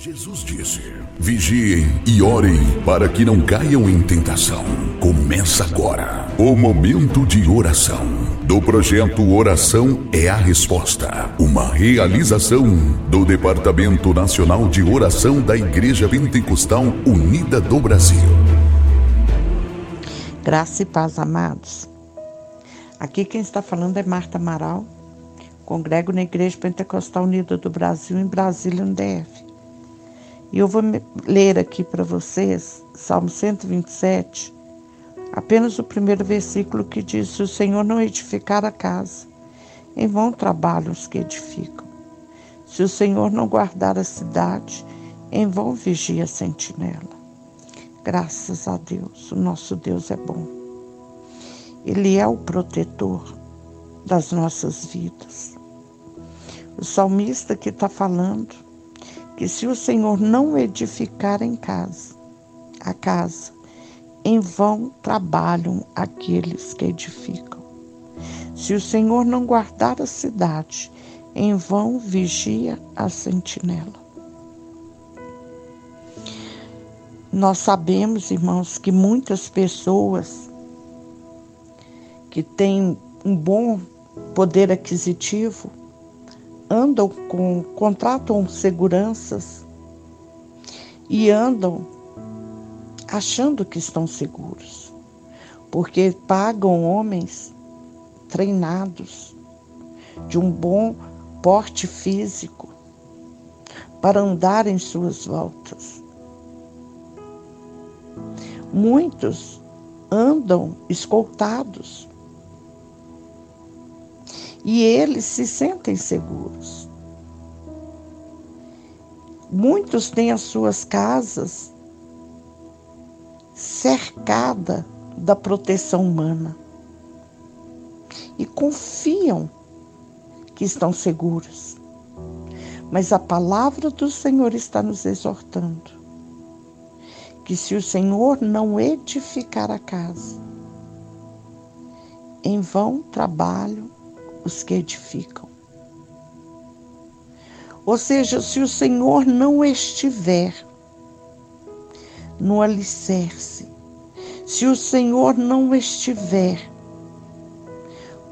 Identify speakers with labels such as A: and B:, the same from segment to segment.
A: Jesus disse: Vigiem e orem para que não caiam em tentação. Começa agora o momento de oração do projeto Oração é a Resposta, uma realização do Departamento Nacional de Oração da Igreja Pentecostal Unida do Brasil.
B: Graça e paz, amados. Aqui quem está falando é Marta Amaral, congrego na Igreja Pentecostal Unida do Brasil, em Brasília, no DF. E eu vou ler aqui para vocês, Salmo 127, apenas o primeiro versículo que diz: Se o Senhor não edificar a casa, em vão trabalham os que edificam. Se o Senhor não guardar a cidade, em vão vigia a sentinela. Graças a Deus, o nosso Deus é bom. Ele é o protetor das nossas vidas. O salmista que está falando que se o Senhor não edificar em casa, a casa, em vão trabalham aqueles que edificam. Se o Senhor não guardar a cidade, em vão vigia a sentinela. Nós sabemos, irmãos, que muitas pessoas que têm um bom poder aquisitivo andam com, contratam seguranças e andam achando que estão seguros, porque pagam homens treinados de um bom porte físico para andar em suas voltas. Muitos andam escoltados e eles se sentem seguros. Muitos têm as suas casas cercada da proteção humana e confiam que estão seguros. Mas a palavra do Senhor está nos exortando que se o Senhor não edificar a casa, em vão trabalho os que edificam. Ou seja, se o Senhor não estiver no alicerce, se o Senhor não estiver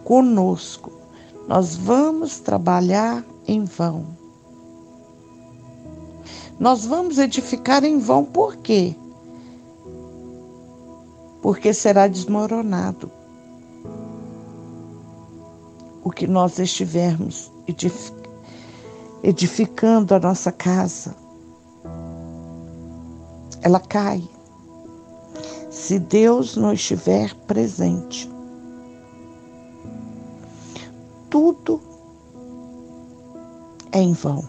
B: conosco, nós vamos trabalhar em vão. Nós vamos edificar em vão, por quê? Porque será desmoronado o que nós estivermos edificando a nossa casa, ela cai. Se Deus não estiver presente, tudo é em vão,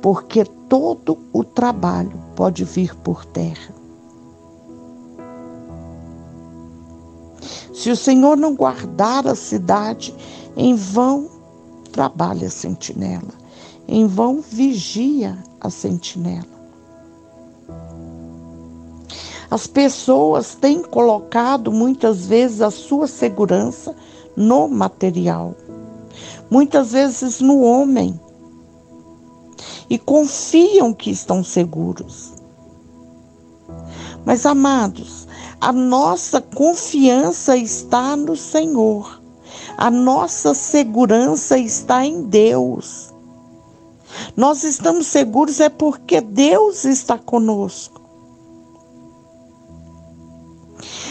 B: porque todo o trabalho pode vir por terra. Se o Senhor não guardar a cidade, em vão trabalha a sentinela, em vão vigia a sentinela. As pessoas têm colocado muitas vezes a sua segurança no material, muitas vezes no homem, e confiam que estão seguros. Mas, amados, a nossa confiança está no Senhor. A nossa segurança está em Deus. Nós estamos seguros é porque Deus está conosco.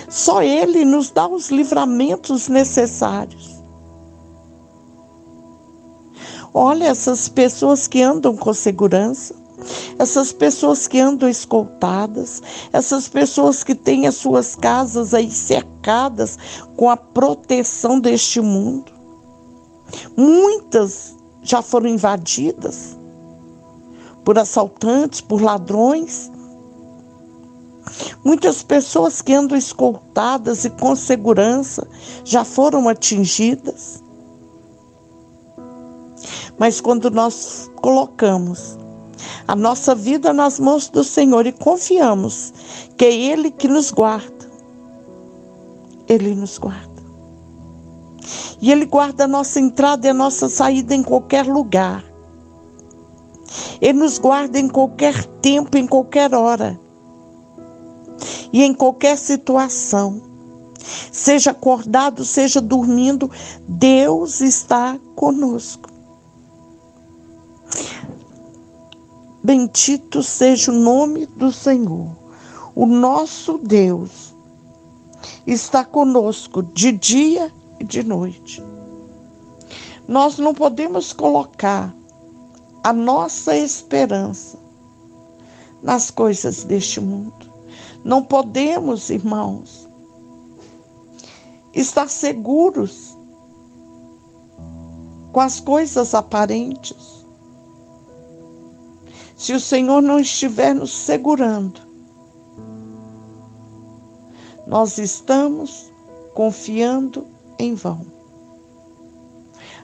B: Só Ele nos dá os livramentos necessários. Olha essas pessoas que andam com segurança essas pessoas que andam escoltadas, essas pessoas que têm as suas casas aí cercadas com a proteção deste mundo. Muitas já foram invadidas por assaltantes, por ladrões. Muitas pessoas que andam escoltadas e com segurança já foram atingidas. Mas quando nós colocamos a nossa vida nas mãos do Senhor e confiamos que é Ele que nos guarda. Ele nos guarda. E Ele guarda a nossa entrada e a nossa saída em qualquer lugar. Ele nos guarda em qualquer tempo, em qualquer hora e em qualquer situação. Seja acordado, seja dormindo, Deus está conosco. Bendito seja o nome do Senhor. O nosso Deus está conosco de dia e de noite. Nós não podemos colocar a nossa esperança nas coisas deste mundo. Não podemos, irmãos, estar seguros com as coisas aparentes. Se o Senhor não estiver nos segurando, nós estamos confiando em vão.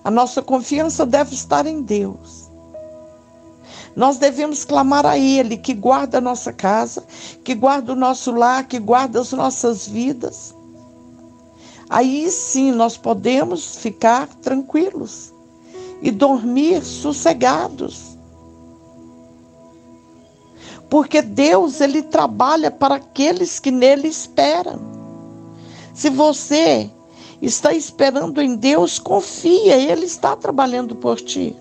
B: A nossa confiança deve estar em Deus. Nós devemos clamar a Ele que guarda a nossa casa, que guarda o nosso lar, que guarda as nossas vidas. Aí sim nós podemos ficar tranquilos e dormir sossegados. Porque Deus, Ele trabalha para aqueles que nele esperam. Se você está esperando em Deus, confia, Ele está trabalhando por ti.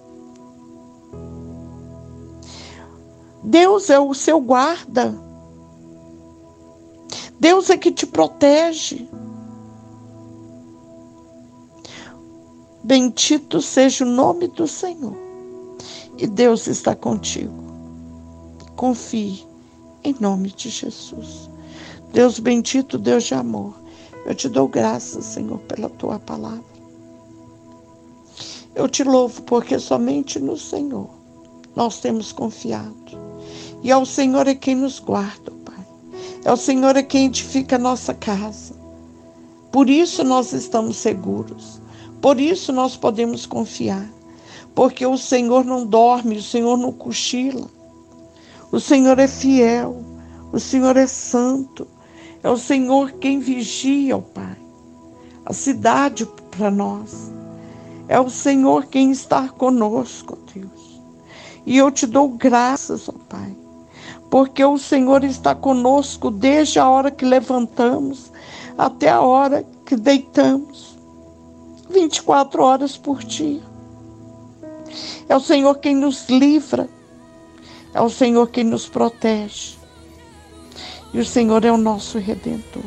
B: Deus é o seu guarda. Deus é que te protege. Bendito seja o nome do Senhor. E Deus está contigo. Confie em nome de Jesus. Deus bendito, Deus de amor. Eu te dou graças, Senhor, pela tua palavra. Eu te louvo porque somente no Senhor nós temos confiado. E ao Senhor é quem nos guarda, Pai. É o Senhor é quem edifica a nossa casa. Por isso nós estamos seguros. Por isso nós podemos confiar. Porque o Senhor não dorme, o Senhor não cochila. O Senhor é fiel. O Senhor é santo. É o Senhor quem vigia, ó Pai, a cidade para nós. É o Senhor quem está conosco, ó Deus. E eu te dou graças, ó Pai, porque o Senhor está conosco desde a hora que levantamos até a hora que deitamos 24 horas por dia. É o Senhor quem nos livra, é o Senhor quem nos protege. E o Senhor é o nosso redentor.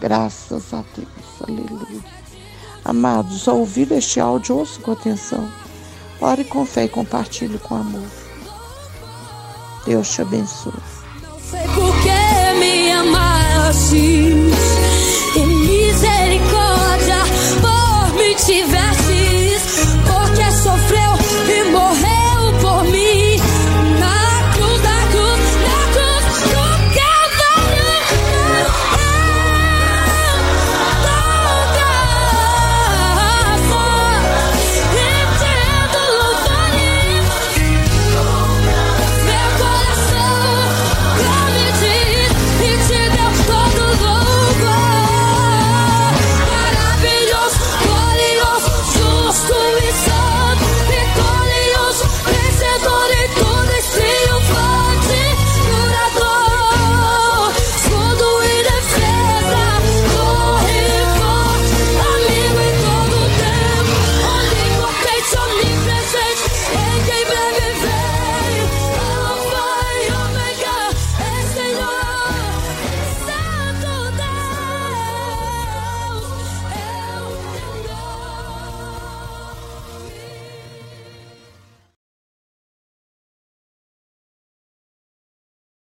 B: Graças a Deus, aleluia. Amados, ao ouvir este áudio, ouça com atenção. Ore com fé e compartilhe com amor. Deus te abençoe. Não sei por que me amaste.